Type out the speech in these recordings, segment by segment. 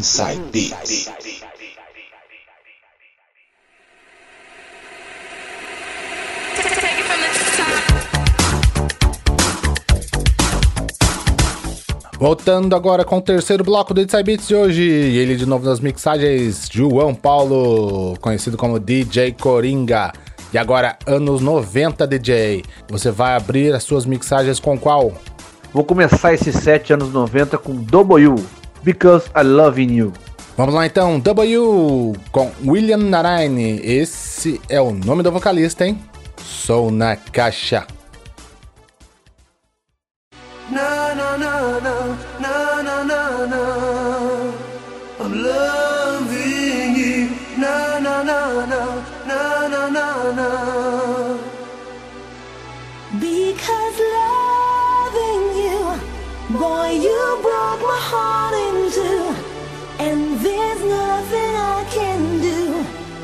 Inside Beats. Voltando agora com o terceiro bloco do Inside Beats de hoje, ele de novo nas mixagens, João Paulo, conhecido como DJ Coringa. E agora, anos 90 DJ. Você vai abrir as suas mixagens com qual? Vou começar esse set anos 90 com W, Because I Love You. Vamos lá então, W com William Naraine. Esse é o nome do vocalista, hein? Sou na caixa. No, no, no, no, no, no, no, no. I'm loving you. No, no, no, no, no, no, no, no. Because loving you, boy, you broke my heart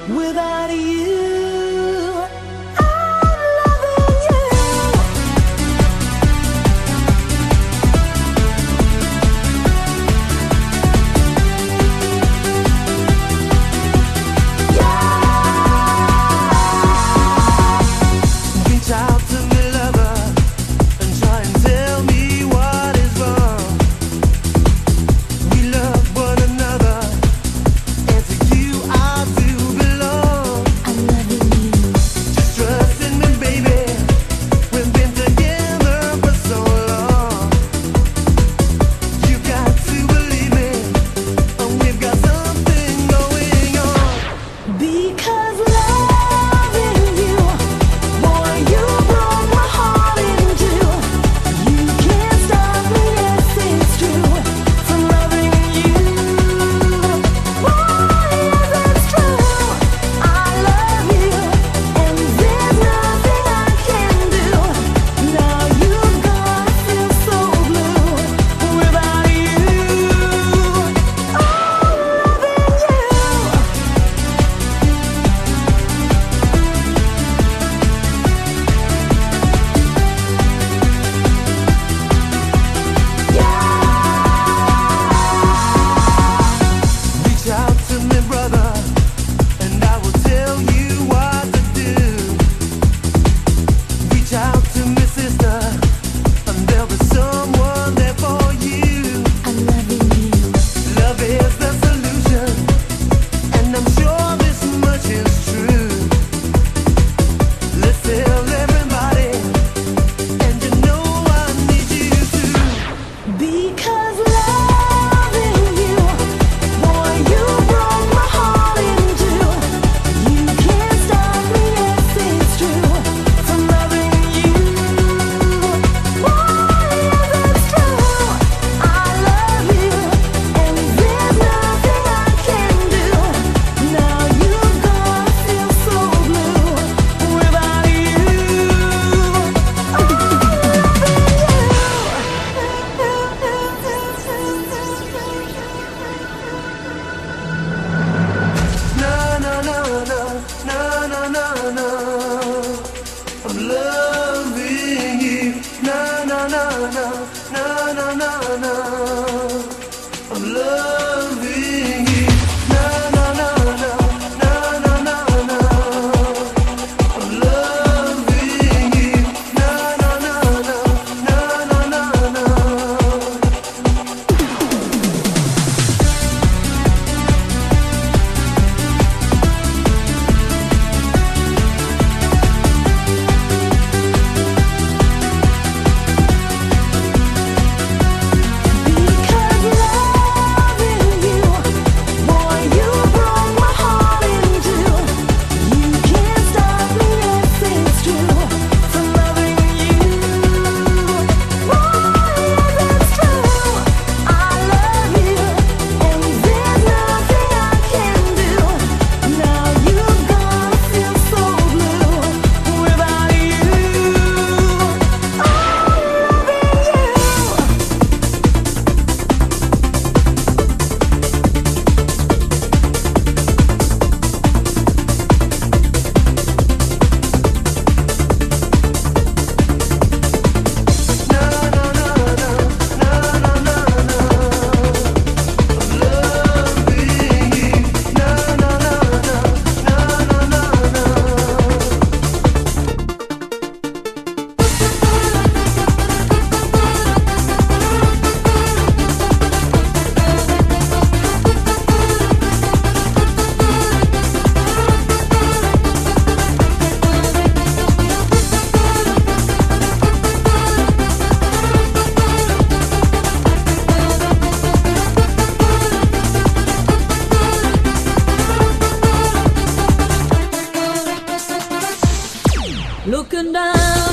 without Looking down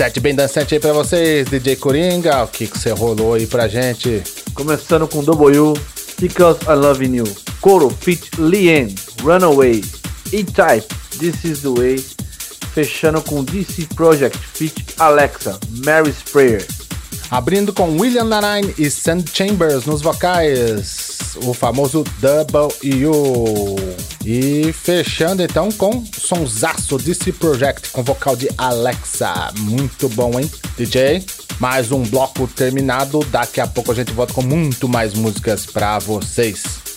Sete bem dançante aí pra vocês, DJ Coringa. O que você rolou aí pra gente? Começando com W, Because I Love You, Coro, Fit, Lien, Runaway, E-Type, This Is The Way. Fechando com DC Project, Fit, Alexa, Mary Prayer abrindo com William Narine e Sand Chambers nos vocais, o famoso Double U. E fechando então com Sonsaço DC Project com vocal de Alexa. Muito bom, hein, DJ? Mais um bloco terminado. Daqui a pouco a gente volta com muito mais músicas para vocês.